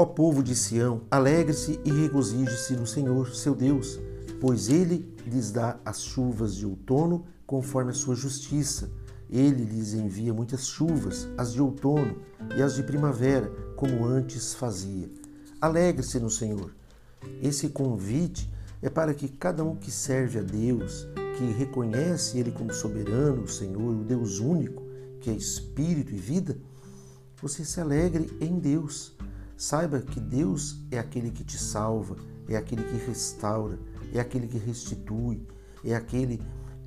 Ó povo de Sião, alegre-se e regozije-se no Senhor, seu Deus, pois ele lhes dá as chuvas de outono conforme a sua justiça. Ele lhes envia muitas chuvas, as de outono e as de primavera, como antes fazia. Alegre-se no Senhor. Esse convite é para que cada um que serve a Deus, que reconhece Ele como soberano, o Senhor, o Deus único, que é espírito e vida, você se alegre em Deus. Saiba que Deus é aquele que te salva, é aquele que restaura, é aquele que restitui, é aquele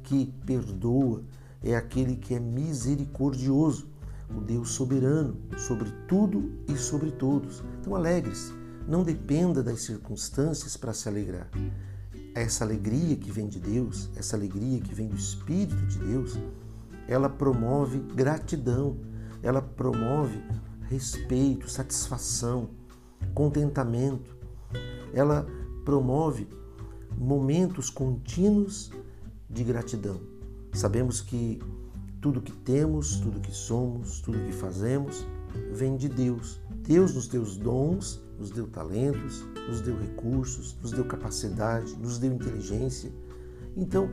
que perdoa, é aquele que é misericordioso, o Deus soberano sobre tudo e sobre todos. Então alegre-se, não dependa das circunstâncias para se alegrar. Essa alegria que vem de Deus, essa alegria que vem do Espírito de Deus, ela promove gratidão, ela promove respeito, satisfação, contentamento. Ela promove momentos contínuos de gratidão. Sabemos que tudo que temos, tudo que somos, tudo que fazemos vem de Deus. Deus nos deu os dons, nos deu talentos, nos deu recursos, nos deu capacidade, nos deu inteligência. Então,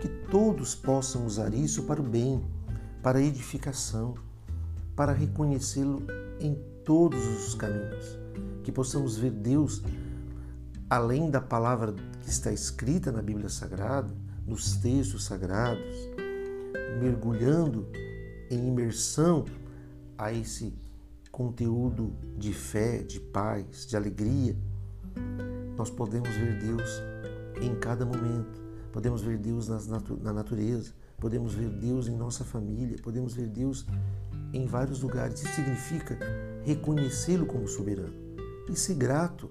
que todos possam usar isso para o bem, para a edificação, para reconhecê-lo em todos os caminhos. Que possamos ver Deus além da palavra que está escrita na Bíblia Sagrada, nos textos sagrados, mergulhando em imersão a esse conteúdo de fé, de paz, de alegria, nós podemos ver Deus em cada momento. Podemos ver Deus na natureza, podemos ver Deus em nossa família, podemos ver Deus em vários lugares. Isso significa reconhecê-lo como soberano e ser grato.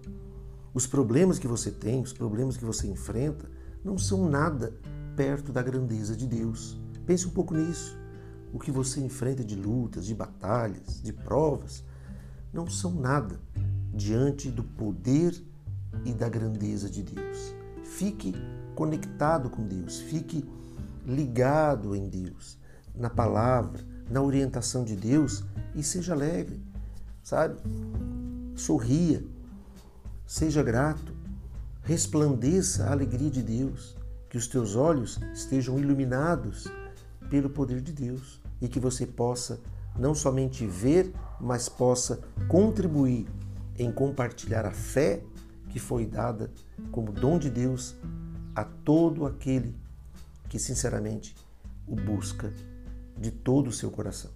Os problemas que você tem, os problemas que você enfrenta, não são nada perto da grandeza de Deus. Pense um pouco nisso. O que você enfrenta de lutas, de batalhas, de provas, não são nada diante do poder e da grandeza de Deus. Fique conectado com Deus, fique ligado em Deus, na palavra, na orientação de Deus e seja alegre, sabe? Sorria, seja grato, resplandeça a alegria de Deus, que os teus olhos estejam iluminados pelo poder de Deus e que você possa não somente ver, mas possa contribuir em compartilhar a fé que foi dada como dom de Deus a todo aquele que sinceramente o busca de todo o seu coração.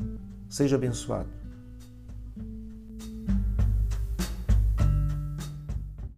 Seja abençoado.